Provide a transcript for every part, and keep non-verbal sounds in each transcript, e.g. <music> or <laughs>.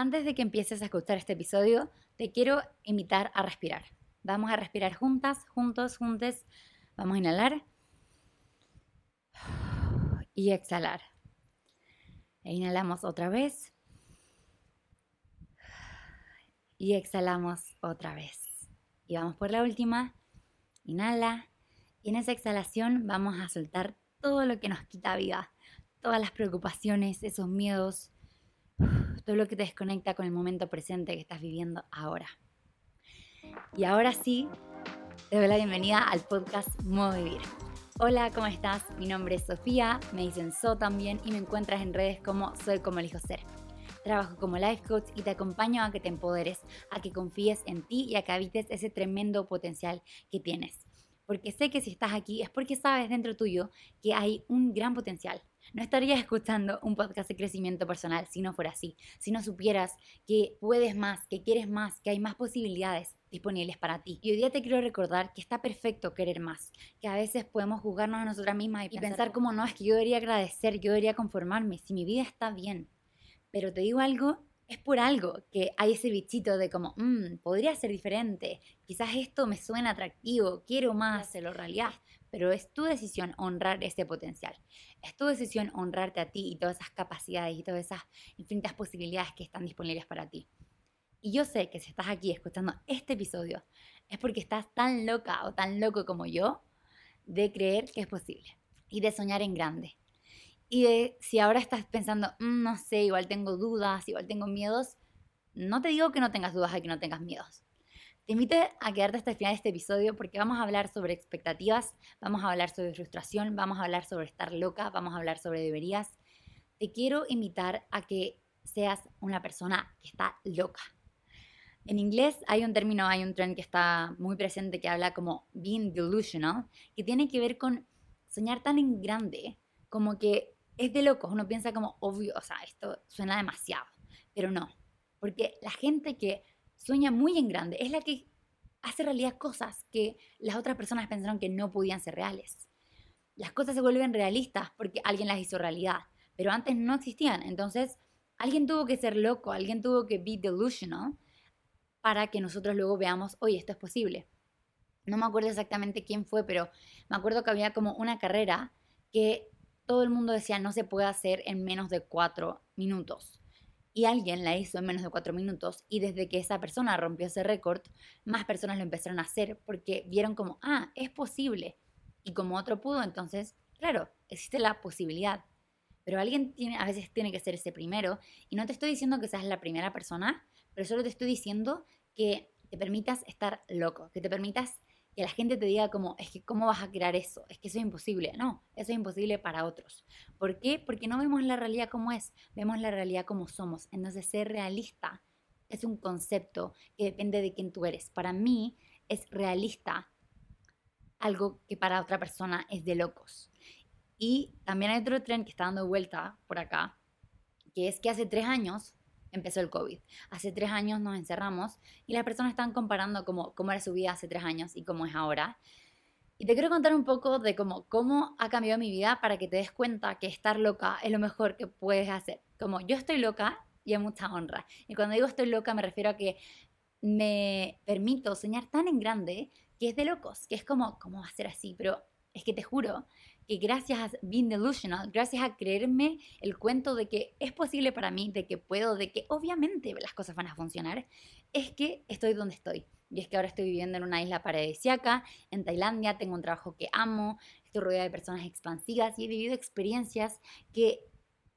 Antes de que empieces a escuchar este episodio, te quiero invitar a respirar. Vamos a respirar juntas, juntos, juntes. Vamos a inhalar y exhalar. E inhalamos otra vez y exhalamos otra vez. Y vamos por la última. Inhala. Y en esa exhalación vamos a soltar todo lo que nos quita vida, todas las preocupaciones, esos miedos, todo lo que te desconecta con el momento presente que estás viviendo ahora. Y ahora sí, te doy la bienvenida al podcast Modo Vivir. Hola, ¿cómo estás? Mi nombre es Sofía, me dicen So también y me encuentras en redes como Soy como elijo ser. Trabajo como life coach y te acompaño a que te empoderes, a que confíes en ti y a que habites ese tremendo potencial que tienes. Porque sé que si estás aquí es porque sabes dentro tuyo que hay un gran potencial, no estarías escuchando un podcast de crecimiento personal si no fuera así, si no supieras que puedes más, que quieres más, que hay más posibilidades disponibles para ti. Y hoy día te quiero recordar que está perfecto querer más, que a veces podemos juzgarnos a nosotras mismas y, pensar como no, es que yo debería agradecer, yo debería conformarme, si mi vida está bien. Pero te digo algo, es por algo que hay ese bichito de como, mmm, podría ser diferente, quizás esto me suena atractivo, quiero más, se lo realidad pero es tu decisión honrar ese potencial. Es tu decisión honrarte a ti y todas esas capacidades y todas esas infinitas posibilidades que están disponibles para ti. Y yo sé que si estás aquí escuchando este episodio es porque estás tan loca o tan loco como yo de creer que es posible y de soñar en grande. Y si ahora estás pensando, mm, no sé, igual tengo dudas, igual tengo miedos, no te digo que no tengas dudas y que no tengas miedos. Te invito a quedarte hasta el final de este episodio porque vamos a hablar sobre expectativas, vamos a hablar sobre frustración, vamos a hablar sobre estar loca, vamos a hablar sobre deberías. Te quiero invitar a que seas una persona que está loca. En inglés hay un término, hay un trend que está muy presente que habla como being delusional, que tiene que ver con soñar tan en grande como que es de locos. Uno piensa como obvio, o sea, esto suena demasiado, pero no. Porque la gente que sueña muy en grande, es la que hace realidad cosas que las otras personas pensaron que no podían ser reales. Las cosas se vuelven realistas porque alguien las hizo realidad, pero antes no existían. Entonces, alguien tuvo que ser loco, alguien tuvo que be delusional para que nosotros luego veamos, oye, esto es posible. No me acuerdo exactamente quién fue, pero me acuerdo que había como una carrera que todo el mundo decía no se puede hacer en menos de cuatro minutos y alguien la hizo en menos de cuatro minutos y desde que esa persona rompió ese récord, más personas lo empezaron a hacer porque vieron como, ah, es posible. Y como otro pudo, entonces, claro, existe la posibilidad. Pero alguien tiene, a veces tiene que ser ese primero. Y no te estoy diciendo que seas la primera persona, pero solo te estoy diciendo que te permitas estar loco, que te permitas que la gente te diga como, es que cómo vas a crear eso, es que eso es imposible. No, eso es imposible para otros. ¿Por qué? Porque no vemos la realidad como es, vemos la realidad como somos. Entonces ser realista es un concepto que depende de quién tú eres. Para mí es realista algo que para otra persona es de locos. Y también hay otro tren que está dando vuelta por acá, que es que hace tres años empezó el COVID. Hace tres años nos encerramos y las personas están comparando cómo, cómo era su vida hace tres años y cómo es ahora. Y te quiero contar un poco de cómo, cómo ha cambiado mi vida para que te des cuenta que estar loca es lo mejor que puedes hacer. Como yo estoy loca y hay mucha honra. Y cuando digo estoy loca me refiero a que me permito soñar tan en grande que es de locos, que es como, ¿cómo va a ser así? Pero es que te juro que gracias a being delusional, gracias a creerme el cuento de que es posible para mí, de que puedo, de que obviamente las cosas van a funcionar, es que estoy donde estoy. Y es que ahora estoy viviendo en una isla paradisíaca, en Tailandia, tengo un trabajo que amo, estoy rodeada de personas expansivas y he vivido experiencias que,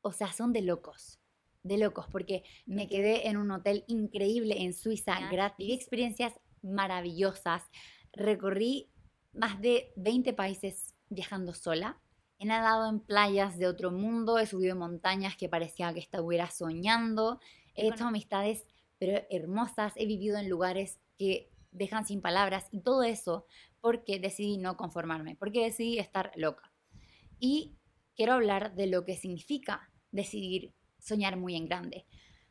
o sea, son de locos. De locos, porque me quedé en un hotel increíble en Suiza, gratis. Viví experiencias maravillosas. Recorrí más de 20 países viajando sola. He nadado en playas de otro mundo, he subido montañas que parecía que estuviera soñando, he hecho amistades pero hermosas, he vivido en lugares que dejan sin palabras y todo eso porque decidí no conformarme, porque decidí estar loca. Y quiero hablar de lo que significa decidir soñar muy en grande.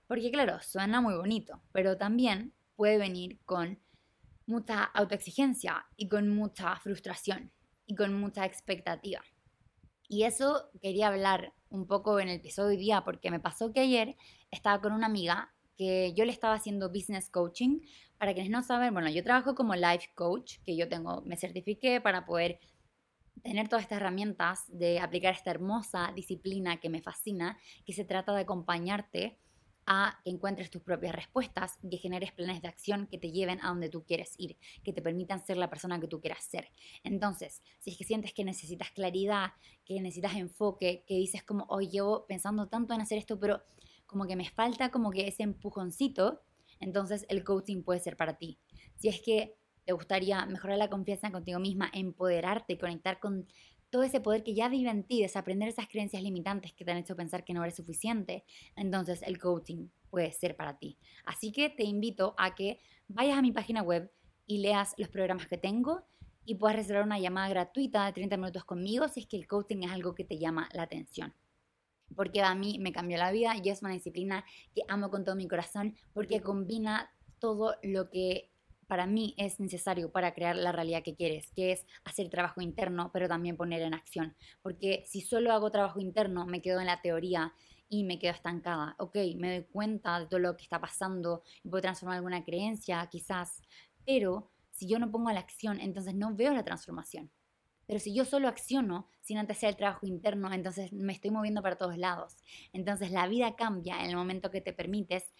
Porque claro, suena muy bonito, pero también puede venir con mucha autoexigencia y con mucha frustración y con mucha expectativa. Y eso quería hablar un poco en el episodio de hoy día porque me pasó que ayer estaba con una amiga que yo le estaba haciendo business coaching. Para quienes no saben, bueno, yo trabajo como life coach, que yo tengo, me certifiqué para poder tener todas estas herramientas de aplicar esta hermosa disciplina que me fascina, que se trata de acompañarte a que encuentres tus propias respuestas y que generes planes de acción que te lleven a donde tú quieres ir, que te permitan ser la persona que tú quieras ser. Entonces, si es que sientes que necesitas claridad, que necesitas enfoque, que dices como, hoy llevo pensando tanto en hacer esto, pero como que me falta como que ese empujoncito, entonces el coaching puede ser para ti. Si es que te gustaría mejorar la confianza contigo misma, empoderarte, conectar con todo ese poder que ya vive en ti, desaprender esas creencias limitantes que te han hecho pensar que no eres suficiente, entonces el coaching puede ser para ti. Así que te invito a que vayas a mi página web y leas los programas que tengo y puedas reservar una llamada gratuita de 30 minutos conmigo si es que el coaching es algo que te llama la atención. Porque a mí me cambió la vida y es una disciplina que amo con todo mi corazón porque combina todo lo que para mí es necesario para crear la realidad que quieres, que es hacer trabajo interno, pero también poner en acción. Porque si solo hago trabajo interno, me quedo en la teoría y me quedo estancada. Ok, me doy cuenta de todo lo que está pasando y puedo transformar alguna creencia, quizás, pero si yo no pongo la acción, entonces no veo la transformación. Pero si yo solo acciono sin antes hacer el trabajo interno, entonces me estoy moviendo para todos lados. Entonces la vida cambia en el momento que te permites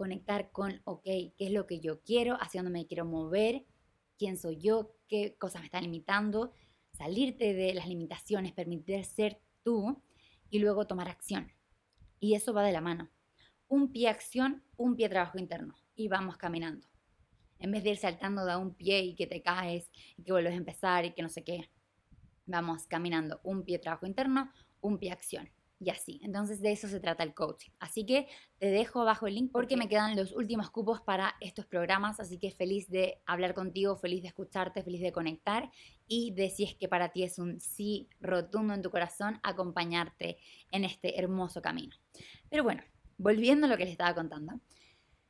conectar con, ok, qué es lo que yo quiero, hacia dónde me quiero mover, quién soy yo, qué cosas me están limitando, salirte de las limitaciones, permitir ser tú y luego tomar acción. Y eso va de la mano. Un pie acción, un pie trabajo interno y vamos caminando. En vez de ir saltando de un pie y que te caes y que vuelves a empezar y que no sé qué. Vamos caminando un pie trabajo interno, un pie acción y así. Entonces de eso se trata el coaching. Así que te dejo abajo el link porque me quedan los últimos cupos para estos programas, así que feliz de hablar contigo, feliz de escucharte, feliz de conectar y de si es que para ti es un sí rotundo en tu corazón acompañarte en este hermoso camino. Pero bueno, volviendo a lo que les estaba contando.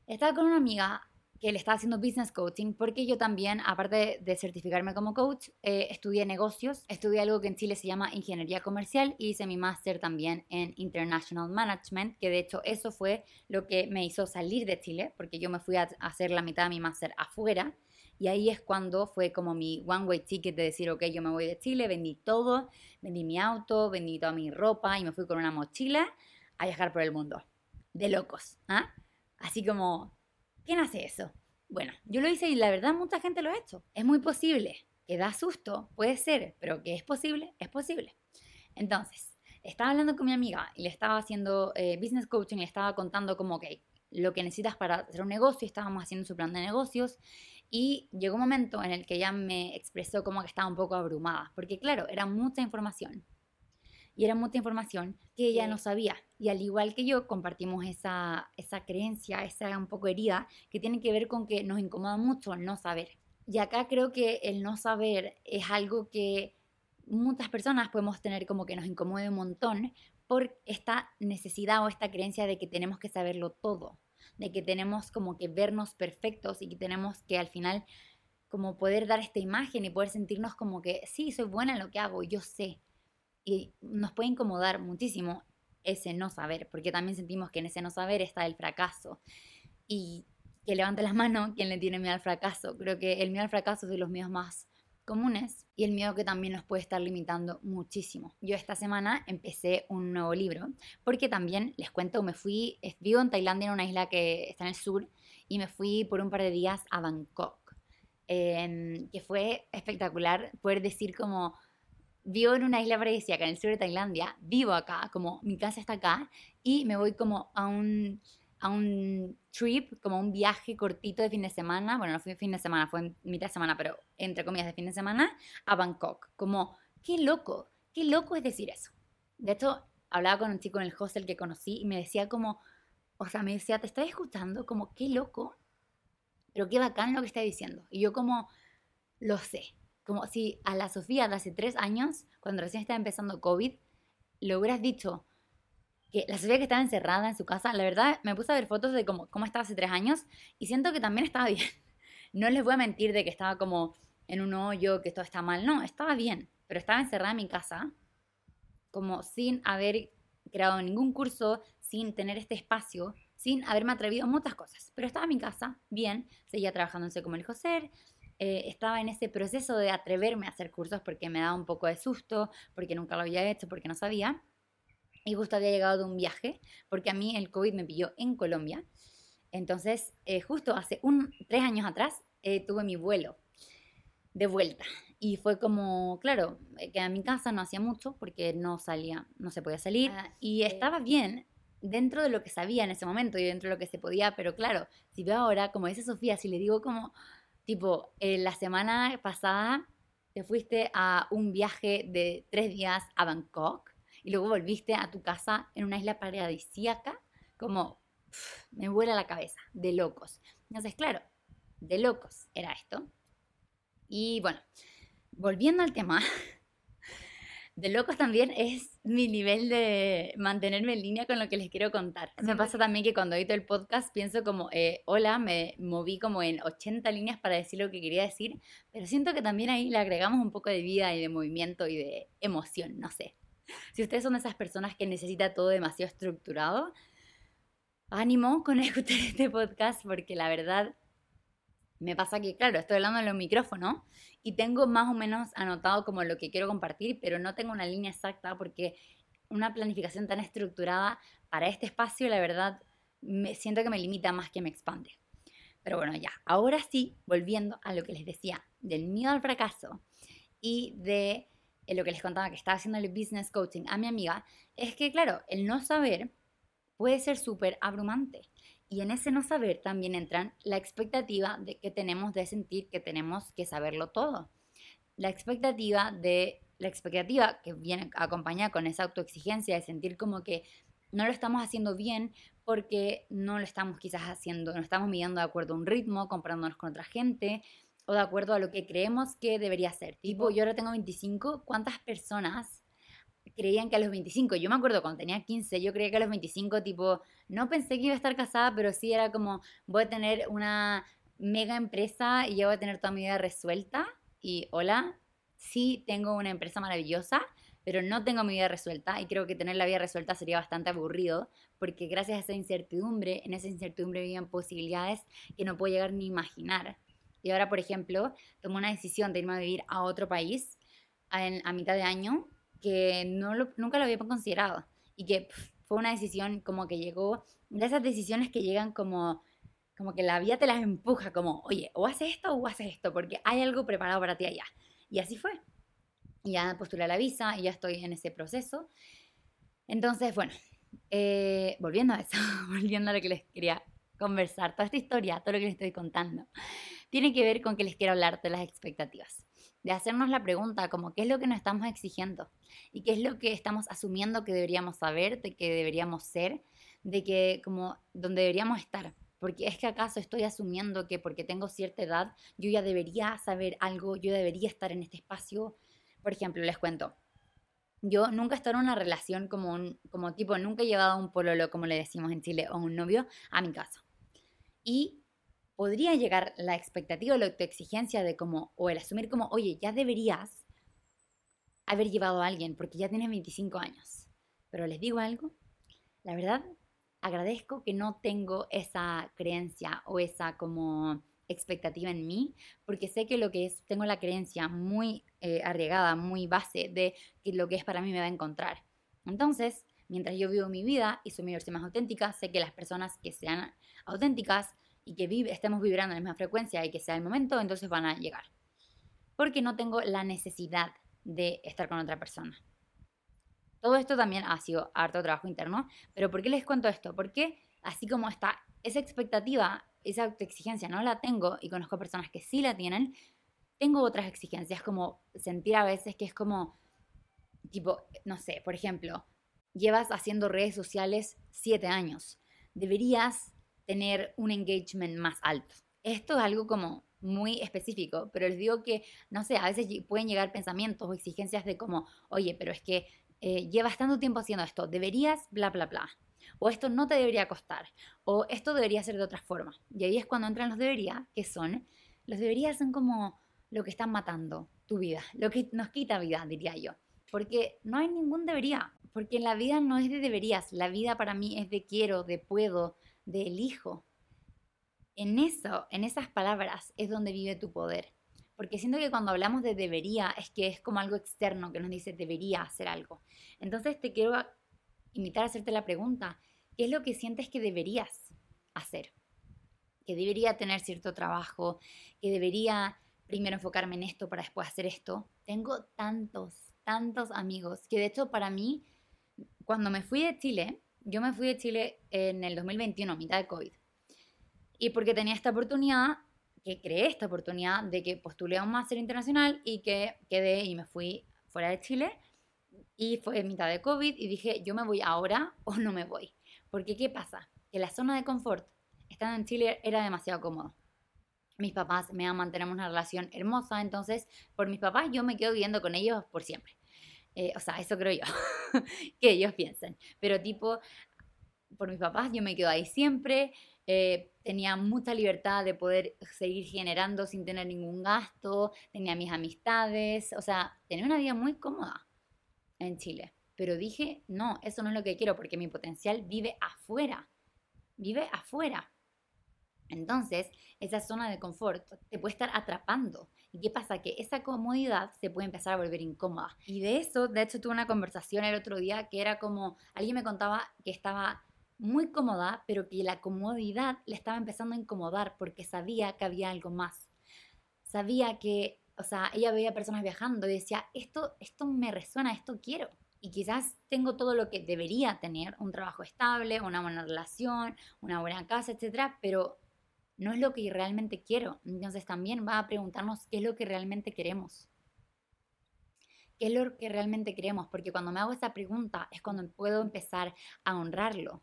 Estaba con una amiga que le estaba haciendo business coaching, porque yo también, aparte de certificarme como coach, eh, estudié negocios, estudié algo que en Chile se llama ingeniería comercial y hice mi máster también en international management, que de hecho eso fue lo que me hizo salir de Chile, porque yo me fui a hacer la mitad de mi máster afuera. Y ahí es cuando fue como mi one way ticket de decir, ok, yo me voy de Chile, vendí todo, vendí mi auto, vendí toda mi ropa y me fui con una mochila a viajar por el mundo. De locos, ¿ah? Así como ¿Quién hace eso? Bueno, yo lo hice y la verdad mucha gente lo ha hecho. Es muy posible. Que da susto, puede ser, pero que es posible, es posible. Entonces, estaba hablando con mi amiga y le estaba haciendo eh, business coaching y le estaba contando como, ok, lo que necesitas para hacer un negocio, estábamos haciendo su plan de negocios y llegó un momento en el que ella me expresó como que estaba un poco abrumada, porque claro, era mucha información y era mucha información que ella no sabía. Y al igual que yo, compartimos esa, esa creencia, esa un poco herida, que tiene que ver con que nos incomoda mucho el no saber. Y acá creo que el no saber es algo que muchas personas podemos tener como que nos incomode un montón por esta necesidad o esta creencia de que tenemos que saberlo todo, de que tenemos como que vernos perfectos y que tenemos que al final como poder dar esta imagen y poder sentirnos como que sí, soy buena en lo que hago, yo sé, y nos puede incomodar muchísimo ese no saber, porque también sentimos que en ese no saber está el fracaso. Y que levante la mano quien le tiene miedo al fracaso. Creo que el miedo al fracaso es de los miedos más comunes y el miedo que también nos puede estar limitando muchísimo. Yo esta semana empecé un nuevo libro porque también les cuento, me fui, vivo en Tailandia, en una isla que está en el sur, y me fui por un par de días a Bangkok, que fue espectacular poder decir como vivo en una isla paradisíaca en el sur de Tailandia, vivo acá, como mi casa está acá, y me voy como a un, a un trip, como un viaje cortito de fin de semana, bueno, no fue fin de semana, fue mitad de semana, pero entre comillas de fin de semana, a Bangkok. Como, qué loco, qué loco es decir eso. De hecho, hablaba con un chico en el hostel que conocí y me decía como, o sea, me decía, te estoy escuchando, como, qué loco, pero qué bacán lo que está diciendo. Y yo como, lo sé, como si a la Sofía de hace tres años, cuando recién estaba empezando COVID, le hubieras dicho que la Sofía que estaba encerrada en su casa, la verdad me puse a ver fotos de cómo, cómo estaba hace tres años y siento que también estaba bien. <laughs> No les voy a mentir de que estaba como en un hoyo, que todo está mal, no, estaba bien, pero estaba encerrada en mi casa, como sin haber creado ningún curso, sin tener este espacio, sin haberme atrevido a muchas cosas. Pero estaba en mi casa, bien, seguía trabajando en Sé como el José, eh, estaba en ese proceso de atreverme a hacer cursos porque me daba un poco de susto, porque nunca lo había hecho, porque no sabía. Y justo había llegado de un viaje, porque a mí el COVID me pilló en Colombia. Entonces, eh, justo hace un, tres años atrás, eh, tuve mi vuelo de vuelta. Y fue como, claro, que a mi casa no hacía mucho porque no salía, no se podía salir. Ah, y estaba bien dentro de lo que sabía en ese momento y dentro de lo que se podía, pero claro, si veo ahora, como dice Sofía, si le digo como, tipo, eh, la semana pasada te fuiste a un viaje de tres días a Bangkok y luego volviste a tu casa en una isla paradisíaca, como me vuela la cabeza, de locos. Entonces, claro, de locos era esto. Y bueno, volviendo al tema, <laughs> de locos también es mi nivel de mantenerme en línea con lo que les quiero contar. Me pasa también que cuando edito el podcast pienso como, eh, hola, me moví como en 80 líneas para decir lo que quería decir, pero siento que también ahí le agregamos un poco de vida y de movimiento y de emoción, no sé. Si ustedes son de esas personas que necesita todo demasiado estructurado, ánimo con <laughs> escuchar este podcast porque la verdad me pasa que, claro, estoy hablando en los micrófonos y tengo más o menos anotado como lo que quiero compartir, pero no tengo una línea exacta porque una planificación tan estructurada para este espacio, la verdad, me siento que me limita más que me expande. Pero bueno, ya, ahora sí, volviendo a lo que les decía del miedo al fracaso y de eh, lo que les contaba que estaba haciendo el business coaching a mi amiga, es que, claro, el no saber puede ser súper abrumante. Y en ese no saber también entran la expectativa de que tenemos de sentir que tenemos que saberlo todo. La expectativa de la expectativa que viene acompañada con esa autoexigencia de sentir como que no lo estamos haciendo bien porque no lo estamos quizás haciendo, no estamos midiendo de acuerdo a un ritmo, comprándonos con otra gente o de acuerdo a lo que creemos que debería ser. Tipo, yo ahora tengo 25, ¿cuántas personas creían que a los 25, yo me acuerdo cuando tenía 15, yo creía que a los 25, tipo, no pensé que iba a estar casada, pero sí era como, voy a tener una mega empresa y ya voy a tener toda mi vida resuelta. Y hola, sí tengo una empresa maravillosa, pero no tengo mi vida resuelta y creo que tener la vida resuelta sería bastante aburrido, porque gracias a esa incertidumbre, en esa incertidumbre viven posibilidades que no puedo llegar ni imaginar. Y ahora, por ejemplo, tomo una decisión de irme a vivir a otro país a mitad de año que no nunca lo había considerado y que fue una decisión como que llegó, de esas decisiones que llegan como, como que la vida te las empuja, como, oye, o haces esto o haces esto, porque hay algo preparado para ti allá. Y así fue. Y ya postulé la visa y ya estoy en ese proceso. Entonces, bueno, eh, volviendo a eso, <laughs> volviendo a lo que les quería conversar, toda esta historia, todo lo que les estoy contando, tiene que ver con que les quiero hablar de las expectativas de hacernos la pregunta como qué es lo que nos estamos exigiendo y qué es lo que estamos asumiendo que deberíamos saber, de que deberíamos ser, de que como donde deberíamos estar. Porque es que acaso estoy asumiendo que porque tengo cierta edad yo ya debería saber algo, yo debería estar en este espacio. Por ejemplo, les cuento. Yo nunca he estado en una relación como un, como tipo, nunca he llevado a un pololo, como le decimos en Chile, o un novio a mi casa. Y podría llegar la expectativa o la autoexigencia de como, o el asumir como, oye, ya deberías haber llevado a alguien porque ya tienes 25 años. Pero les digo algo, la verdad, agradezco que no tengo esa creencia o esa como expectativa en mí, porque sé que lo que es, tengo la creencia muy eh, arriesgada, muy base de que lo que es para mí me va a encontrar. Entonces, mientras yo vivo mi vida y soy mi versión más auténtica, sé que las personas que sean auténticas y que vive, estemos vibrando en la misma frecuencia y que sea el momento, entonces van a llegar. Porque no tengo la necesidad de estar con otra persona. Todo esto también ha sido harto trabajo interno, pero ¿por qué les cuento esto? Porque así como está esa expectativa, esa autoexigencia no la tengo y conozco personas que sí la tienen, tengo otras exigencias como sentir a veces que es como, tipo, no sé, por ejemplo, llevas haciendo redes sociales siete años, deberías tener un engagement más alto. Esto es algo como muy específico, pero les digo que, no sé, a veces pueden llegar pensamientos o exigencias de como, oye, pero es que eh, llevas tanto tiempo haciendo esto, deberías, bla, bla, bla. O esto no te debería costar, o esto debería ser de otra forma. Y ahí es cuando entran los debería, que son, los deberías son como lo que están matando tu vida, lo que nos quita vida, diría yo. Porque no hay ningún debería, porque la vida no es de deberías, la vida para mí es de quiero, de puedo, de elijo. En eso, en esas palabras es donde vive tu poder. Porque siento que cuando hablamos de debería es que es como algo externo que nos dice debería hacer algo. Entonces te quiero invitar a hacerte la pregunta, ¿qué es lo que sientes que deberías hacer? Que debería tener cierto trabajo, que debería primero enfocarme en esto para después hacer esto. Tengo tantos, tantos amigos que de hecho para mí, cuando me fui de Chile, yo me fui de Chile en el 2021, mitad de COVID. Y porque tenía esta oportunidad, que creé esta oportunidad de que postulé a un máster internacional y que quedé y me fui fuera de Chile. Y fue mitad de COVID y dije, yo me voy ahora <laughs> o no me voy. Porque ¿qué pasa? Que la zona de confort, estando en Chile, era demasiado cómodo mis papás me aman, tenemos una relación hermosa, entonces por mis papás yo me quedo viviendo con ellos por siempre. Eh, o sea, eso creo yo, <laughs> que ellos piensen. Pero tipo, por mis papás yo me quedo ahí siempre, eh, tenía mucha libertad de poder seguir generando sin tener ningún gasto, tenía mis amistades, o sea, tenía una vida muy cómoda en Chile. Pero dije, no, eso no es lo que quiero porque mi potencial vive afuera, vive afuera. Entonces, esa zona de confort te puede estar atrapando. ¿Y qué pasa? Que esa comodidad se puede empezar a volver incómoda. Y de eso, de hecho, tuve una conversación el otro día que era como, alguien me contaba que estaba muy cómoda, pero que la comodidad le estaba empezando a incomodar porque sabía que había algo más. Sabía que, o sea, ella veía personas viajando y decía, esto, esto me resuena, esto quiero. Y quizás tengo todo lo que debería tener, un trabajo estable, una buena relación, una buena casa, etcétera, pero no es lo que realmente quiero. Entonces también va a preguntarnos qué es lo que realmente queremos. ¿Qué es lo que realmente queremos? Porque cuando me hago esa pregunta es cuando puedo empezar a honrarlo,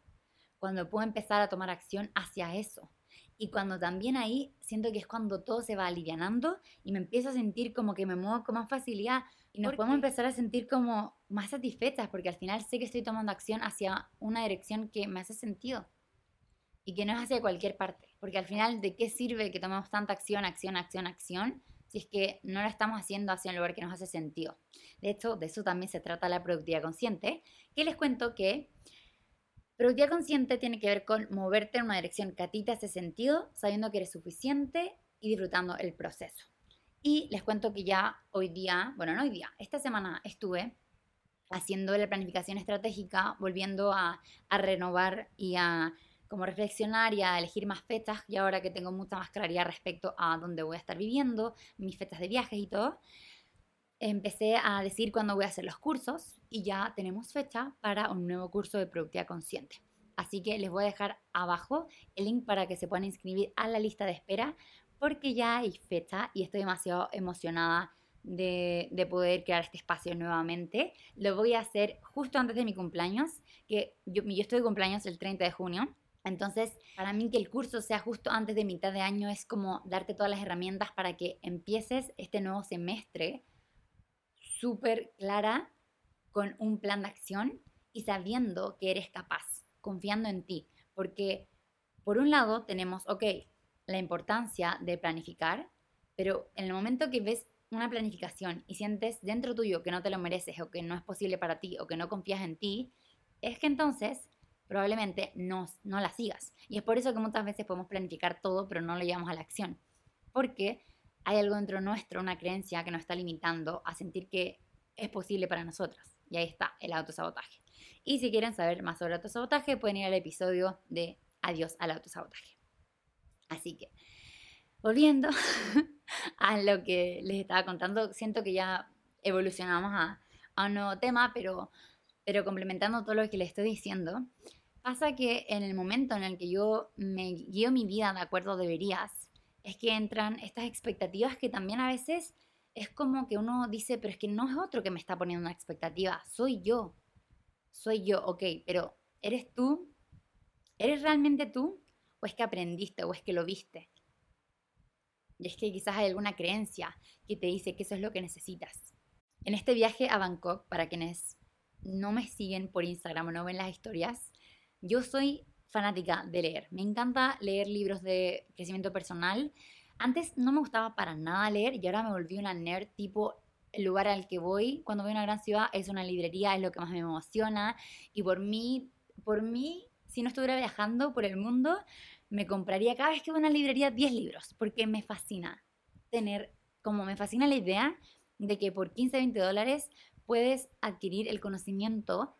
cuando puedo empezar a tomar acción hacia eso. Y cuando también ahí siento que es cuando todo se va alivianando y me empiezo a sentir como que me muevo con más facilidad y nos podemos empezar a sentir como más satisfechas porque al final sé que estoy tomando acción hacia una dirección que me hace sentido y que no es hacia cualquier parte. Porque al final, ¿de qué sirve que tomemos tanta acción, acción, acción, acción? Si es que no la estamos haciendo hacia un lugar que nos hace sentido. De hecho, de eso también se trata la productividad consciente, que les cuento que productividad consciente tiene que ver con moverte en una dirección que a ti te hace sentido, sabiendo que eres suficiente y disfrutando el proceso. Y les cuento que ya hoy día, bueno, no hoy día, esta semana estuve haciendo la planificación estratégica, volviendo a, a renovar y a como reflexionar y a elegir más fechas y ahora que tengo mucha más claridad respecto a dónde voy a estar viviendo, mis fechas de viajes y todo, empecé a decir cuándo voy a hacer los cursos y ya tenemos fecha para un nuevo curso de productividad consciente. Así que les voy a dejar abajo el link para que se puedan inscribir a la lista de espera porque ya hay fecha y estoy demasiado emocionada de, poder crear este espacio nuevamente. Lo voy a hacer justo antes de mi cumpleaños, que yo, yo estoy de cumpleaños el 30 de junio entonces, para mí que el curso sea justo antes de mitad de año es como darte todas las herramientas para que empieces este nuevo semestre súper clara, con un plan de acción y sabiendo que eres capaz, confiando en ti. Porque por un lado tenemos, ok, la importancia de planificar, pero en el momento que ves una planificación y sientes dentro tuyo que no te lo mereces o que no es posible para ti o que no confías en ti, es que entonces probablemente no, no la sigas. Y es por eso que muchas veces podemos planificar todo, pero no lo llevamos a la acción. Porque hay algo dentro nuestro, una creencia que nos está limitando a sentir que es posible para nosotras. Y ahí está el autosabotaje. Y si quieren saber más sobre autosabotaje, pueden ir al episodio de Adiós al autosabotaje. Así que, volviendo <laughs> a lo que les estaba contando, siento que ya evolucionamos a, a un nuevo tema, pero, pero complementando todo lo que les estoy diciendo, Pasa que en el momento en el que yo me guío mi vida de acuerdo deberías, es que entran estas expectativas que también a veces es como que uno dice, pero es que no es otro que me está poniendo una expectativa, soy yo. Soy yo, ok, pero ¿eres tú? ¿Eres realmente tú? ¿O es que aprendiste o es que lo viste? Y es que quizás hay alguna creencia que te dice que eso es lo que necesitas. En este viaje a Bangkok, para quienes no me siguen por Instagram o no ven las historias, yo soy fanática de leer. Me encanta leer libros de crecimiento personal. Antes no me gustaba para nada leer y ahora me volví una nerd tipo el lugar al que voy cuando voy a una gran ciudad es una librería, es lo que más me emociona y por mí, por mí si no estuviera viajando por el mundo, me compraría cada vez que voy a una librería 10 libros, porque me fascina tener, como me fascina la idea de que por 15, 20 dólares puedes adquirir el conocimiento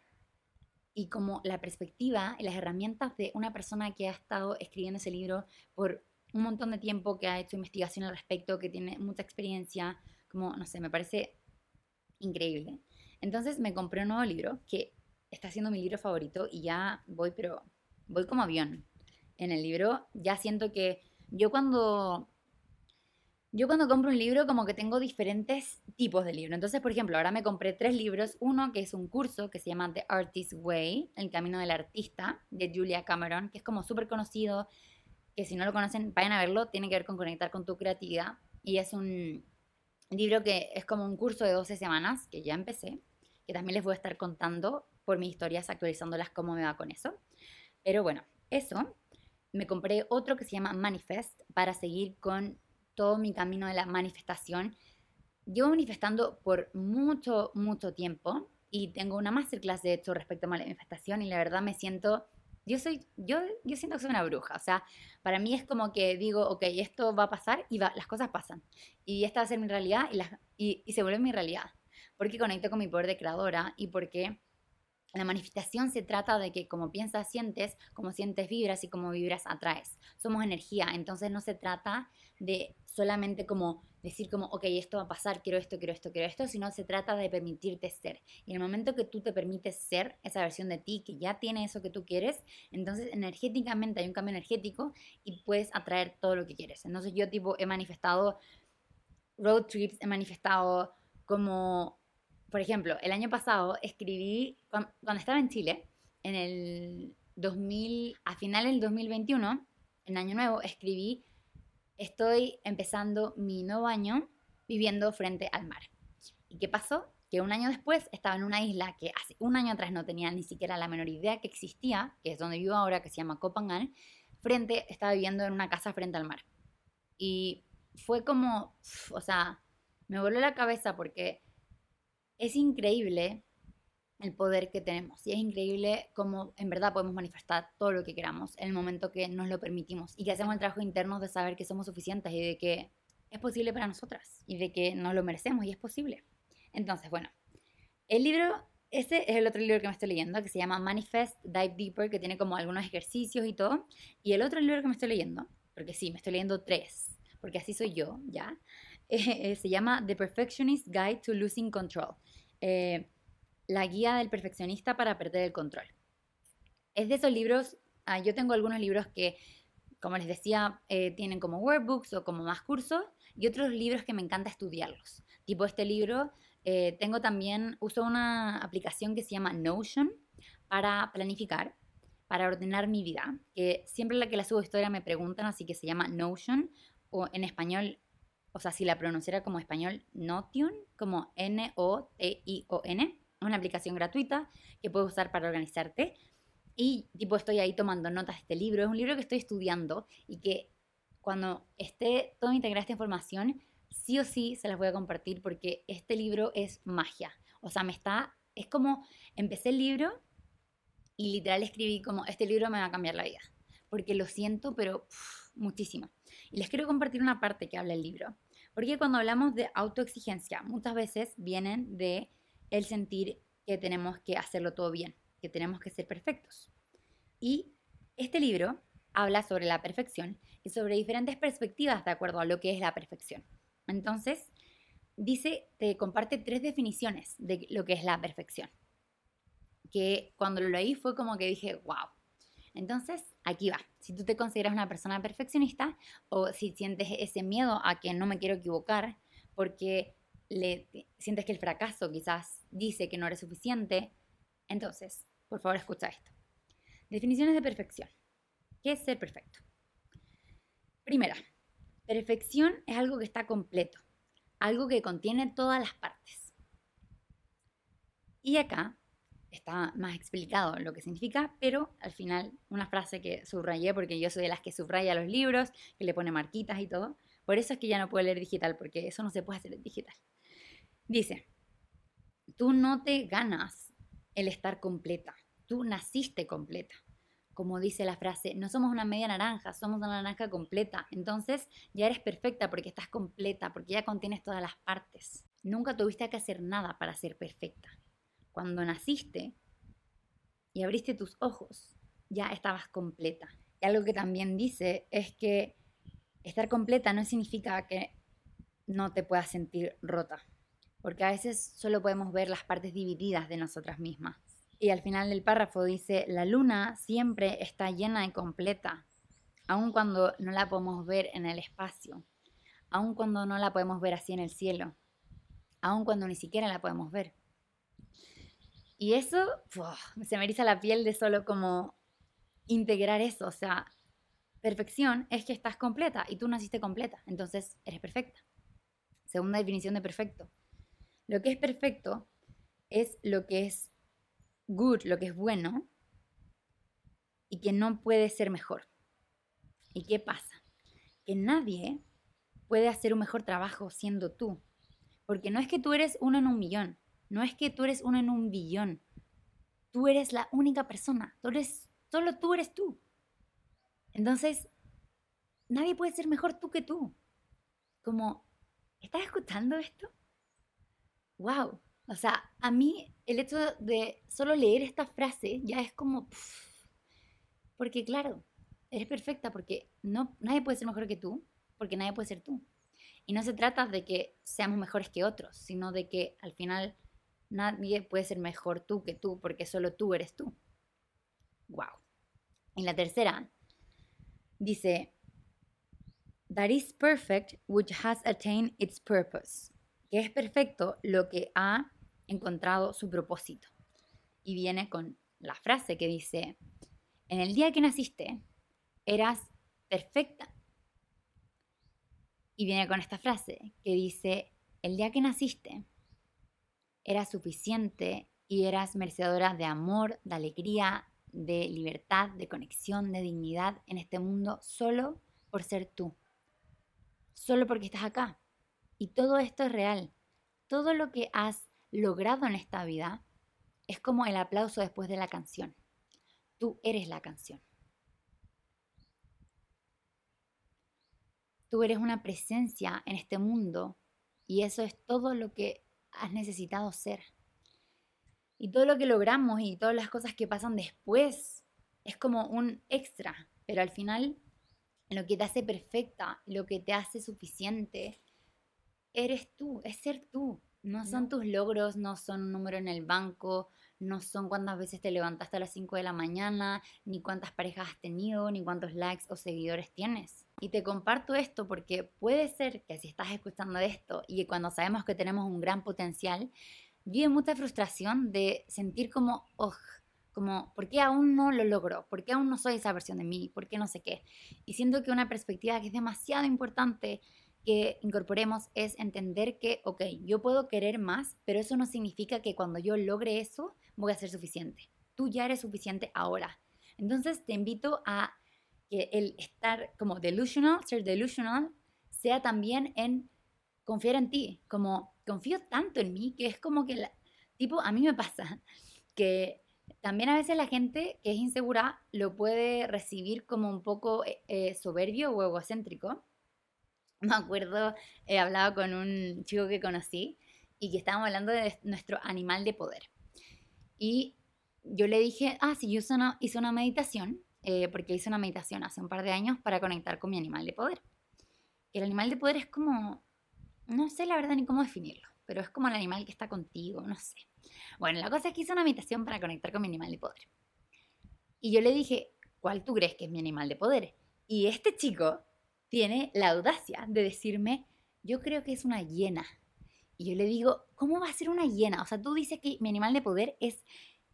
y como la perspectiva y las herramientas de una persona que ha estado escribiendo ese libro por un montón de tiempo, que ha hecho investigación al respecto, que tiene mucha experiencia, como, no sé, me parece increíble. Entonces me compré un nuevo libro que está siendo mi libro favorito y ya voy, pero voy como avión. En el libro ya siento que yo cuando yo cuando compro un libro como que tengo diferentes tipos de libros. Entonces, por ejemplo, ahora me compré tres libros. Uno que es un curso que se llama The Artist Way, El Camino del Artista, de Julia Cameron, que es como súper conocido, que si no lo conocen, vayan a verlo, tiene que ver con conectar con tu creatividad. Y es un libro que es como un curso de 12 semanas, que ya empecé, que también les voy a estar contando por mis historias, actualizándolas cómo me va con eso. Pero bueno, eso. Me compré otro que se llama Manifest para seguir con todo mi camino de la manifestación. Llevo manifestando por mucho, mucho tiempo y tengo una masterclass de hecho respecto a manifestación y la verdad me siento, yo soy, yo, yo siento que soy una bruja, o sea, para mí es como que digo, ok, esto va a pasar y va, las cosas pasan. Y esta va a ser mi realidad y, y, y se vuelve mi realidad, porque conecto con mi poder de creadora y porque la manifestación se trata de que como piensas, sientes, como sientes, vibras y como vibras, atraes. Somos energía, entonces no se trata de solamente como decir como, ok, esto va a pasar, quiero esto, quiero esto, quiero esto, sino se trata de permitirte ser. Y en el momento que tú te permites ser esa versión de ti que ya tiene eso que tú quieres, entonces energéticamente hay un cambio energético y puedes atraer todo lo que quieres. Entonces yo tipo he manifestado road trips, he manifestado como por ejemplo, el año pasado escribí, cuando, estaba en Chile, en el 2000, a finales del 2021, en Año Nuevo, escribí, estoy empezando mi nuevo año viviendo frente al mar. ¿Y qué pasó? Que un año después estaba en una isla que hace un año atrás no tenía ni siquiera la menor idea que existía, que es donde vivo ahora, que se llama Copangan, frente, estaba viviendo en una casa frente al mar. Y fue como, o sea, me voló la cabeza porque es increíble el poder que tenemos y es increíble cómo en verdad podemos manifestar todo lo que queramos en el momento que nos lo permitimos y que hacemos el trabajo interno de saber que somos suficientes y de que es posible para nosotras y de que nos lo merecemos y es posible. Entonces, bueno, el libro, ese es el otro libro que me estoy leyendo que se llama Manifest Dive Deeper, que tiene como algunos ejercicios y todo. Y el otro libro que me estoy leyendo, porque sí, me estoy leyendo tres, porque así soy yo, ¿ya? <laughs> Eh, se llama The Perfectionist Guide to Losing Control. Eh, la guía del perfeccionista para perder el control. Es de esos libros, ah, yo tengo algunos libros que, como les decía, eh, tienen como workbooks o como más cursos, y otros libros que me encanta estudiarlos. Tipo este libro, tengo también, uso una aplicación que se llama Notion para planificar, para ordenar mi vida, que siempre la que la subo historia me preguntan, así que se llama Notion, o en español o sea, si la pronunciara como español, Notion, como N-O-T-I-O-N. Es una aplicación gratuita que puedes usar para organizarte. Y tipo estoy ahí tomando notas de este libro. Es un libro que estoy estudiando y que cuando esté toda integrada esta información, sí o sí se las voy a compartir porque este libro es magia. O sea, me está, es como, empecé el libro y literal escribí como, este libro me va a cambiar la vida. Porque lo siento, pero muchísimo. Y les quiero compartir una parte que habla el libro. Porque cuando hablamos de autoexigencia, muchas veces vienen de el sentir que tenemos que hacerlo todo bien, que tenemos que ser perfectos. Y este libro habla sobre la perfección y sobre diferentes perspectivas de acuerdo a lo que es la perfección. Entonces, dice, te comparte tres definiciones de lo que es la perfección. Que cuando lo leí fue como que dije, wow, entonces, aquí va. Si tú te consideras una persona perfeccionista o si sientes ese miedo a que no me quiero equivocar porque le, sientes que el fracaso quizás dice que no eres suficiente, entonces, por favor, escucha esto. Definiciones de perfección. ¿Qué es ser perfecto? Primera, perfección es algo que está completo, algo que contiene todas las partes. Y acá está más explicado lo que significa, pero al final una frase que subrayé, porque yo soy de las que subraya los libros, que le pone marquitas y todo, por eso es que ya no puedo leer digital, porque eso no se puede hacer en digital. Dice, tú no te ganas el estar completa, tú naciste completa. como dice la frase, no somos una media naranja, somos una naranja completa. Entonces ya eres perfecta porque estás completa, porque ya contienes todas las partes. Nunca tuviste que hacer nada para ser perfecta. Cuando naciste y abriste tus ojos, ya estabas completa. Y algo que también dice es que estar completa no significa que no te puedas sentir rota, porque a veces solo podemos ver las partes divididas de nosotras mismas. Y al final del párrafo dice, la luna siempre está llena y completa, aun cuando no la podemos ver en el espacio, aun cuando no la podemos ver así en el cielo, aun cuando ni siquiera la podemos ver. Y eso se me eriza la piel de solo como integrar eso, o sea, perfección es que estás completa y tú naciste completa, entonces eres perfecta. Segunda definición de perfecto. Lo que es perfecto es lo que es good, lo que es bueno, y que no puede ser mejor. ¿Y qué pasa? Que nadie puede hacer un mejor trabajo siendo tú. Porque no es que tú eres uno en un millón, no es que tú eres uno en un billón. Tú eres la única persona, tú eres, solo tú eres tú. Entonces, nadie puede ser mejor tú que tú. Como, ¿estás escuchando esto? ¡Wow! O sea, a mí el hecho de solo leer esta frase ya es como... porque claro, eres perfecta porque no, nadie puede ser mejor que tú, porque nadie puede ser tú. Y no se trata de que seamos mejores que otros, sino de que al final nadie puede ser mejor tú que tú, porque solo tú eres tú. Wow. En la tercera, dice, That is perfect which has attained its purpose. Que es perfecto lo que ha encontrado su propósito. Y viene con la frase que dice, en el día que naciste, eras perfecta. Y viene con esta frase que dice, el día que naciste, eras suficiente y eras merecedora de amor, de alegría, de libertad, de conexión, de dignidad en este mundo solo por ser tú. Solo porque estás acá. Y todo esto es real. Todo lo que has logrado en esta vida es como el aplauso después de la canción. Tú eres la canción. Tú eres una presencia en este mundo y eso es todo lo que has necesitado ser. Y todo lo que logramos y todas las cosas que pasan después es como un extra, pero al final lo que te hace perfecta, lo que te hace suficiente, eres tú, es ser tú. No son tus logros, no son un número en el banco, no son cuántas veces te levantaste a las 5 de la mañana, ni cuántas parejas has tenido, ni cuántos likes o seguidores tienes. Y te comparto esto porque puede ser que si estás escuchando esto y cuando sabemos que tenemos un gran potencial, vive mucha frustración de sentir como, oh, como, ¿por qué aún no lo logro? ¿Por qué aún no soy esa versión de mí? ¿Por qué no sé qué? Y siento que una perspectiva que es demasiado importante que incorporemos es entender que, ok, yo puedo querer más, pero eso no significa que cuando yo logre eso voy a ser suficiente. Tú ya eres suficiente ahora. Entonces te invito a que el estar como delusional, ser delusional, sea también en confiar en ti, como confío tanto en mí que es como que, la, tipo, a mí me pasa que también a veces la gente que es insegura lo puede recibir como un poco eh, eh, soberbio o egocéntrico me acuerdo, he hablado con un chico que conocí y que estábamos hablando de nuestro animal de poder. Y yo le dije, ah, sí, yo hice una, hice una meditación, eh, porque hice una meditación hace un par de años para conectar con mi animal de poder. El animal de poder es como, no sé la verdad ni cómo definirlo, pero es como el animal que está contigo, no sé. Bueno, la cosa es que hice una meditación para conectar con mi animal de poder. Y yo le dije, ¿cuál tú crees que es mi animal de poder? Y este chico tiene la audacia de decirme, yo creo que es una hiena. Y yo le digo, ¿cómo va a ser una hiena? O sea, tú dices que mi animal de poder es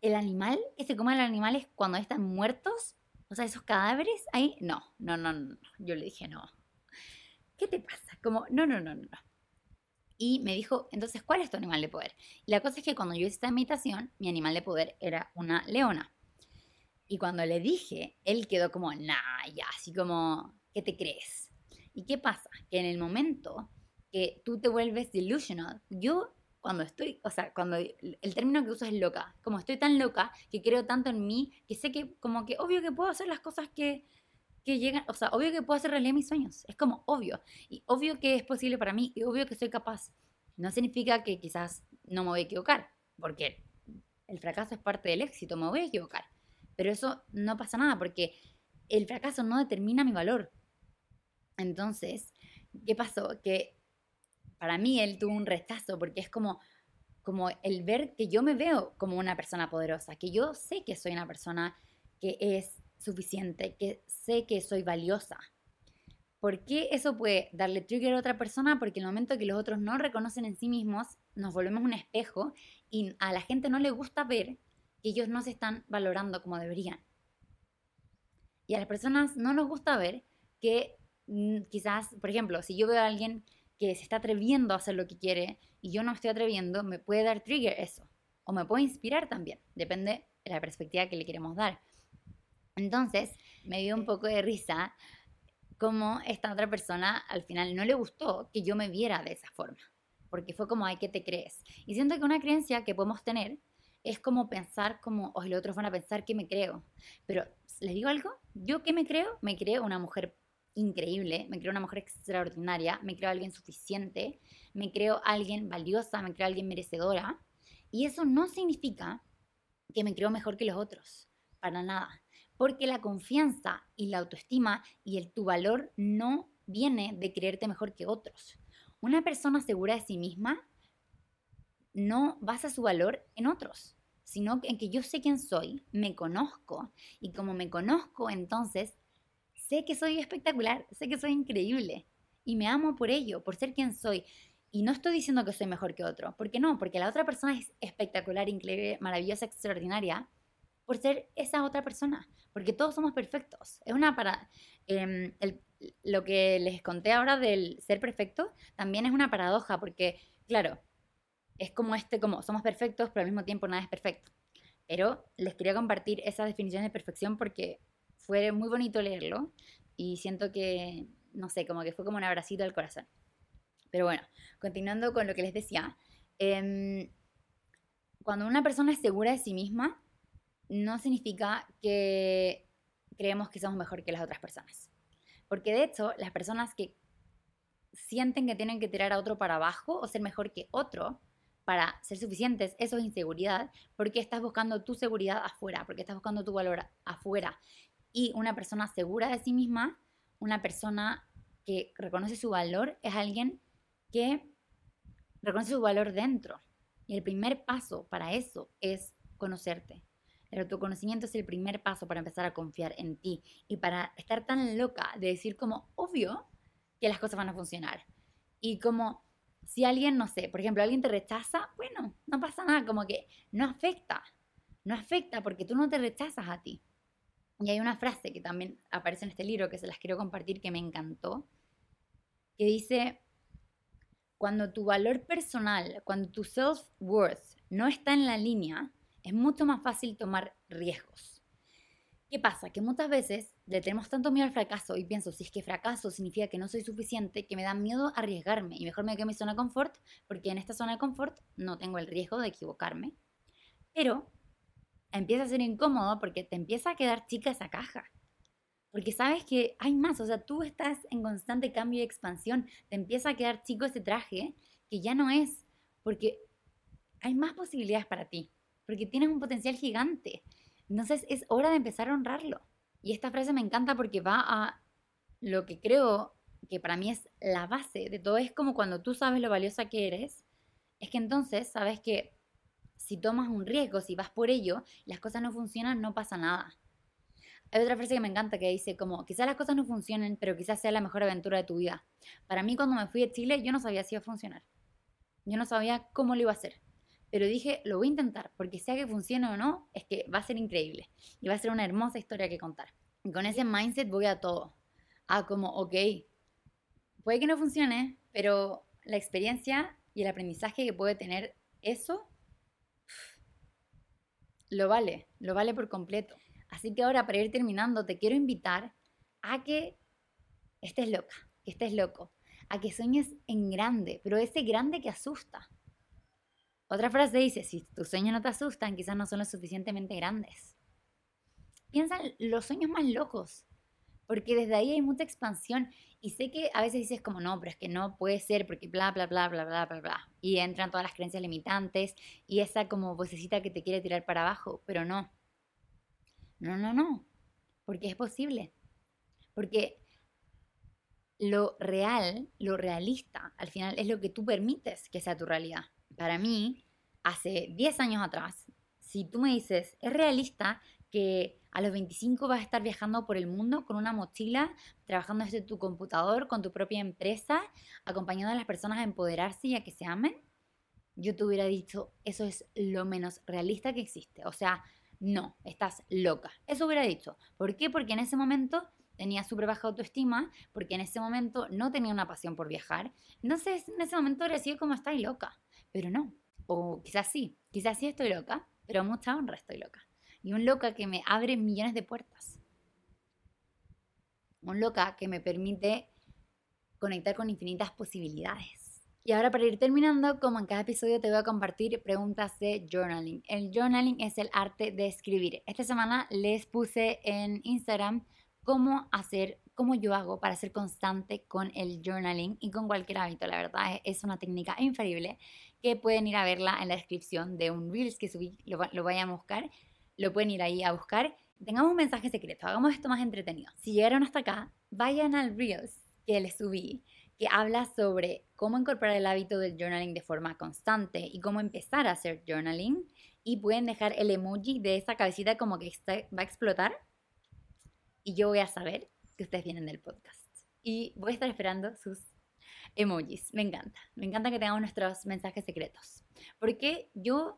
el animal que se come a los animales cuando están muertos. O sea, esos cadáveres ahí. No, no, no, no. Yo le dije, no. ¿Qué te pasa? Como, no, no, no, no. Y me dijo, entonces, ¿cuál es tu animal de poder? Y la cosa es que cuando yo hice esta meditación, mi animal de poder era una leona. Y cuando le dije, él quedó como, nah, ya, así como, ¿qué te crees? ¿Y qué pasa? Que en el momento que tú te vuelves delusional, yo cuando estoy, o sea, cuando el término que uso es loca, como estoy tan loca que creo tanto en mí, que sé que como que obvio que puedo hacer las cosas que, que llegan, o sea, obvio que puedo hacer realidad mis sueños, es como obvio, y obvio que es posible para mí, y obvio que soy capaz. No significa que quizás no me voy a equivocar, porque el fracaso es parte del éxito, me voy a equivocar, pero eso no pasa nada, porque el fracaso no determina mi valor. Entonces, ¿qué pasó? Que para mí él tuvo un rechazo porque es como, como el ver que yo me veo como una persona poderosa, que yo sé que soy una persona que es suficiente, que sé que soy valiosa. ¿Por qué eso puede darle trigger a otra persona? Porque el momento que los otros no reconocen en sí mismos, nos volvemos un espejo y a la gente no le gusta ver que ellos no se están valorando como deberían. Y a las personas no nos gusta ver que mm, quizás, por ejemplo, si yo veo a alguien que se está atreviendo a hacer lo que quiere y yo no estoy atreviendo, me puede dar trigger eso. O me puede inspirar también. Depende de la perspectiva que le queremos dar. Entonces, me dio un poco de risa como esta otra persona al final no le gustó que yo me viera de esa forma. Porque fue como, ay, ¿qué te crees? Y siento que una creencia que podemos tener es como pensar como, o los otros van a pensar que me creo. Pero, ¿les digo algo? Yo que me creo, me creo una mujer increíble, me creo una mujer extraordinaria, me creo alguien suficiente, me creo alguien valiosa, me creo alguien merecedora. Y eso no significa que me creo mejor que los otros, para nada. Porque la confianza y la autoestima y el tu valor no viene de creerte mejor que otros. Una persona segura de sí misma no basa su valor en otros, sino en que yo sé quién soy, me conozco y como me conozco, entonces sé que soy espectacular, sé que soy increíble y me amo por ello, por ser quien soy. Y no estoy diciendo que soy mejor que otro, porque no, porque la otra persona es espectacular, increíble, maravillosa, extraordinaria, por ser esa otra persona, porque todos somos perfectos. Es una para... Em, lo que les conté ahora del ser perfecto también es una paradoja, porque, claro, es como este, como somos perfectos, pero al mismo tiempo nada es perfecto. Pero les quería compartir esa definición de perfección porque fue muy bonito leerlo y siento que, no sé, como que fue como un abracito al corazón. Pero bueno, continuando con lo que les decía, em, cuando una persona es segura de sí misma, no significa que creemos que somos mejor que las otras personas. Porque de hecho, las personas que sienten que tienen que tirar a otro para abajo o ser mejor que otro para ser suficientes, eso es inseguridad, porque estás buscando tu seguridad afuera, porque estás buscando tu valor afuera. Y una persona segura de sí misma, una persona que reconoce su valor, es alguien que reconoce su valor dentro. Y el primer paso para eso es conocerte. El autoconocimiento es el primer paso para empezar a confiar en ti y para estar tan loca de decir como obvio que las cosas van a funcionar. Y como si alguien, no sé, por ejemplo, alguien te rechaza, bueno, no pasa nada, como que no afecta. No afecta porque tú no te rechazas a ti. Y hay una frase que también aparece en este libro que se las quiero compartir que me encantó, que dice, cuando tu valor personal, cuando tu self-worth no está en la línea, es mucho más fácil tomar riesgos. ¿Qué pasa? Que muchas veces le tenemos tanto miedo al fracaso y pienso, si es que fracaso significa que no soy suficiente, que me da miedo arriesgarme y mejor me quedo en mi zona de confort, porque en esta zona de confort no tengo el riesgo de equivocarme. Pero empieza a ser incómodo porque te empieza a quedar chica esa caja. Porque sabes que hay más, o sea, tú estás en constante cambio y expansión, te empieza a quedar chico ese traje que ya no es, porque hay más posibilidades para ti, porque tienes un potencial gigante. Entonces es hora de empezar a honrarlo. Y esta frase me encanta porque va a lo que creo que para mí es la base de todo. Es como cuando tú sabes lo valiosa que eres, es que entonces sabes que si tomas un riesgo, si vas por ello, las cosas no funcionan, no pasa nada. Hay otra frase que me encanta que dice como, quizás las cosas no funcionen, pero quizás sea la mejor aventura de tu vida. Para mí cuando me fui de Chile yo no sabía si iba a funcionar. Yo no sabía cómo lo iba a hacer. Pero dije, lo voy a intentar, porque sea que funcione o no, es que va a ser increíble. Y va a ser una hermosa historia que contar. Y con ese mindset voy a todo. A como, ok, puede que no funcione, pero la experiencia y el aprendizaje que puede tener eso lo vale, lo vale por completo. Así que ahora para ir terminando, te quiero invitar a que estés loca, que estés loco, a que sueñes en grande, pero ese grande que asusta. Otra frase dice, si tus sueños no te asustan, quizás no son lo suficientemente grandes. Piensa en los sueños más locos, porque desde ahí hay mucha expansión y sé que a veces dices como, no, pero es que no puede ser porque bla, bla, bla, bla, bla, bla, bla. Y entran todas las creencias limitantes y esa como vocecita que te quiere tirar para abajo, pero no. No, no, no. Porque es posible. Porque lo real, lo realista, al final es lo que tú permites que sea tu realidad. Para mí, hace 10 años atrás, si tú me dices, es realista que a los 25 vas a estar viajando por el mundo con una mochila, trabajando desde tu computador, con tu propia empresa, acompañando a las personas a empoderarse y a que se amen, yo te hubiera dicho, eso es lo menos realista que existe. O sea, no, estás loca. Eso hubiera dicho. ¿Por qué? Porque en ese momento tenía súper baja autoestima, porque en ese momento no tenía una pasión por viajar. Entonces, en ese momento habría sido como, estáis loca. Pero no. O quizás sí, quizás sí estoy loca, pero mucha honra estoy loca. Y un loca que me abre millones de puertas. Un loca que me permite conectar con infinitas posibilidades. Y ahora para ir terminando, como en cada episodio te voy a compartir preguntas de journaling. El journaling es el arte de escribir. Esta semana les puse en Instagram cómo hacer, cómo yo hago para ser constante con el journaling y con cualquier hábito. La verdad es una técnica infalible que pueden ir a verla en la descripción de un Reels que subí, lo, lo vayan a buscar, lo pueden ir ahí a buscar. Tengamos un mensaje secreto, hagamos esto más entretenido. Si llegaron hasta acá, vayan al Reels que les subí que habla sobre cómo incorporar el hábito del journaling de forma constante y cómo empezar a hacer journaling. Y pueden dejar el emoji de esa cabecita como que va a explotar. Y yo voy a saber que ustedes vienen del podcast. Y voy a estar esperando sus emojis. Me encanta. Me encanta que tengamos nuestros mensajes secretos. Porque yo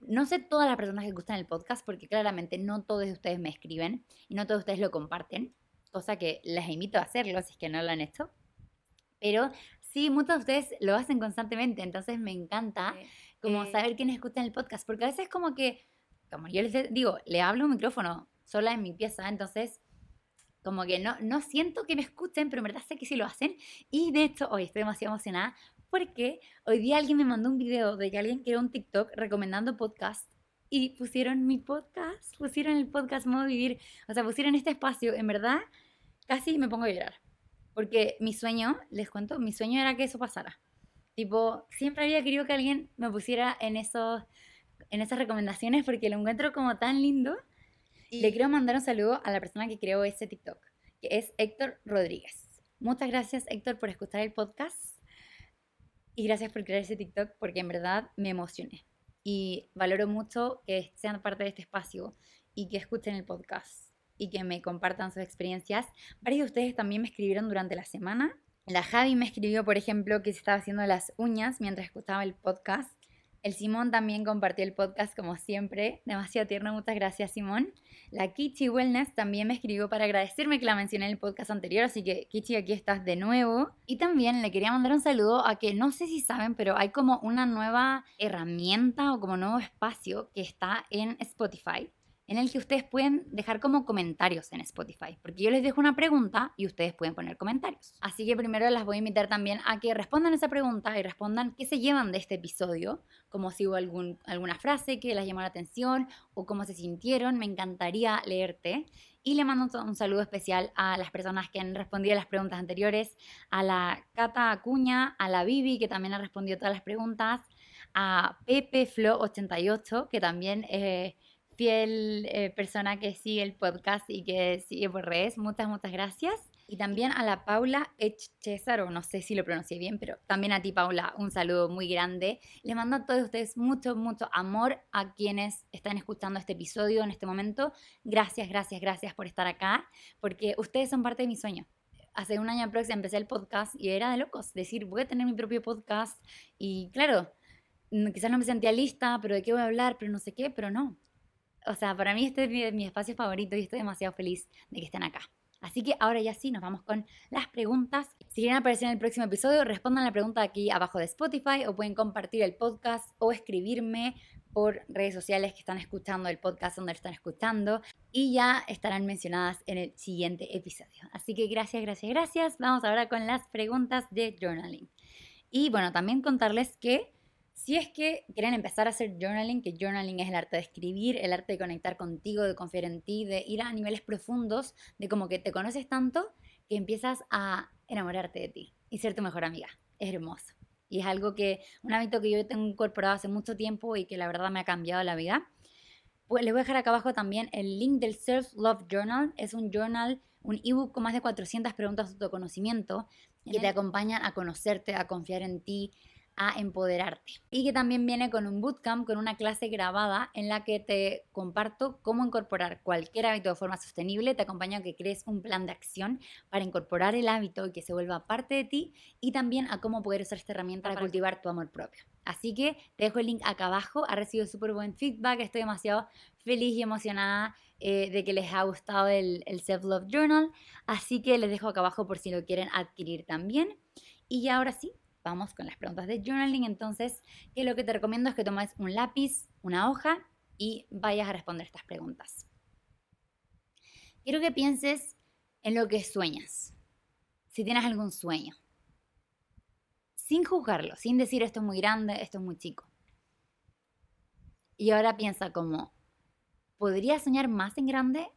no sé todas las personas que gustan el podcast, porque claramente no todos ustedes me escriben y no todos ustedes lo comparten. Cosa que les invito a hacerlo si es que no lo han hecho. Pero sí, muchos de ustedes lo hacen constantemente, entonces me encanta como eh, saber quiénes escuchan el podcast, porque a veces como que, como yo les digo, le hablo un micrófono sola en mi pieza, entonces como que no, no siento que me escuchen, pero en verdad sé que sí lo hacen. Y de hecho, hoy estoy demasiado emocionada porque hoy día alguien me mandó un video de que alguien creó un TikTok recomendando podcast y pusieron mi podcast, pusieron el podcast Modo Vivir, o sea, pusieron este espacio, en verdad, casi me pongo a llorar. Porque mi sueño, les cuento, mi sueño era que eso pasara. Tipo, siempre había querido que alguien me pusiera en, esos, en esas recomendaciones porque lo encuentro como tan lindo. Y le quiero mandar un saludo a la persona que creó ese TikTok, que es Héctor Rodríguez. Muchas gracias, Héctor, por escuchar el podcast. Y gracias por crear ese TikTok porque en verdad me emocioné. Y valoro mucho que sean parte de este espacio y que escuchen el podcast y que me compartan sus experiencias. Varios de ustedes también me escribieron durante la semana. La Javi me escribió, por ejemplo, que se estaba haciendo las uñas mientras escuchaba el podcast. El Simón también compartió el podcast como siempre. Demasiado tierno, muchas gracias Simón. La Kichi Wellness también me escribió para agradecerme que la mencioné en el podcast anterior, así que Kichi, aquí estás de nuevo. Y también le quería mandar un saludo a que no sé si saben, pero hay como una nueva herramienta o como nuevo espacio que está en Spotify en el que ustedes pueden dejar como comentarios en Spotify, porque yo les dejo una pregunta y ustedes pueden poner comentarios. Así que primero las voy a invitar también a que respondan esa pregunta y respondan qué se llevan de este episodio, como si hubo alguna frase que les llamó la atención o cómo se sintieron, me encantaría leerte. Y le mando un saludo especial a las personas que han respondido a las preguntas anteriores, a la Cata Acuña, a la Vivi, que también ha respondido todas las preguntas, a Pepe Flo 88, que también... Eh, fiel eh, persona que sigue el podcast y que sigue por redes. Muchas, muchas gracias. Y también a la Paula Echesar, o no sé si lo pronuncié bien, pero también a ti, Paula, un saludo muy grande. Les mando a todos ustedes mucho, mucho amor a quienes están escuchando este episodio en este momento. Gracias, gracias, gracias por estar acá, porque ustedes son parte de mi sueño. Hace un año próximo empecé el podcast y era de locos. Decir, voy a tener mi propio podcast. Y claro, quizás no me sentía lista, pero de qué voy a hablar, pero no sé qué, pero no o sea, para mí este es mi, espacio favorito y estoy demasiado feliz de que estén acá. Así que ahora ya sí, nos vamos con las preguntas. Si quieren aparecer en el próximo episodio, respondan la pregunta aquí abajo de Spotify o pueden compartir el podcast o escribirme por redes sociales que están escuchando el podcast donde están escuchando y ya estarán mencionadas en el siguiente episodio. Así que gracias, gracias, gracias. Vamos ahora con las preguntas de journaling. Y bueno, también contarles que Si es que quieren empezar a hacer journaling, que journaling es el arte de escribir, el arte de conectar contigo, de confiar en ti, de ir a niveles profundos, de como que te conoces tanto que empiezas a enamorarte de ti y ser tu mejor amiga. Es hermoso. Y es algo que, un hábito que yo tengo incorporado hace mucho tiempo y que la verdad me ha cambiado la vida. Pues les voy a dejar acá abajo también el link del Self Love Journal. Es un journal, un ebook con más de 400 preguntas de autoconocimiento que te acompañan a conocerte, a confiar en ti, a empoderarte. Y que también viene con un bootcamp, con una clase grabada en la que te comparto cómo incorporar cualquier hábito de forma sostenible. Te acompaño a que crees un plan de acción para incorporar el hábito y que se vuelva parte de ti y también a cómo poder usar esta herramienta para cultivar tu amor propio. Así que te dejo el link acá abajo. Ha recibido súper buen feedback. Estoy demasiado feliz y emocionada eh, de que les ha gustado el, el Self Love Journal. Así que les dejo acá abajo por si lo quieren adquirir también. Y ahora sí, vamos con las preguntas de journaling. Entonces, que lo que te recomiendo es que tomes un lápiz, una hoja y vayas a responder estas preguntas. Quiero que pienses en lo que sueñas, si tienes algún sueño, sin juzgarlo, sin decir esto es muy grande, esto es muy chico. Y ahora piensa como, ¿podría soñar más en grande?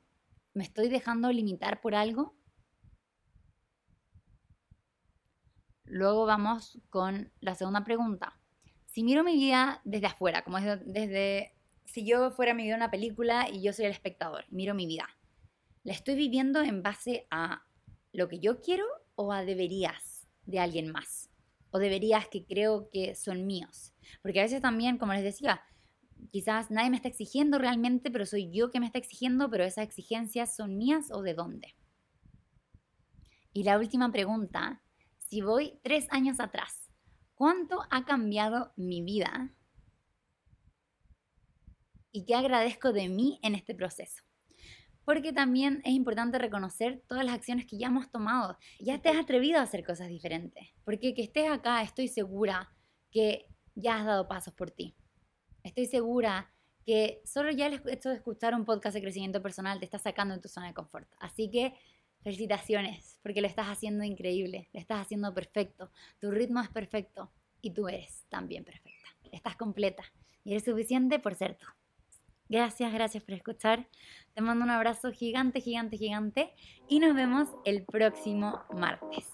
¿Me estoy dejando limitar por algo? Luego vamos con la segunda pregunta. Si miro mi vida desde afuera, como desde, si yo fuera mi vida una película y yo soy el espectador, miro mi vida, ¿la estoy viviendo en base a lo que yo quiero o a deberías de alguien más? O deberías que creo que son míos. Porque a veces también, como les decía, quizás nadie me está exigiendo realmente, pero soy yo que me está exigiendo, pero esas exigencias son mías o de dónde. Y la última pregunta si voy tres años atrás, ¿cuánto ha cambiado mi vida? ¿Y qué agradezco de mí en este proceso? Porque también es importante reconocer todas las acciones que ya hemos tomado. Ya te has atrevido a hacer cosas diferentes. Porque que estés acá, estoy segura que ya has dado pasos por ti. Estoy segura que solo ya el hecho de escuchar un podcast de crecimiento personal te está sacando de tu zona de confort. Así que Felicitaciones, porque lo estás haciendo increíble, lo estás haciendo perfecto, tu ritmo es perfecto y tú eres también perfecta. Estás completa y eres suficiente por ser tú. Gracias, gracias por escuchar. Te mando un abrazo gigante, gigante, gigante y nos vemos el próximo martes.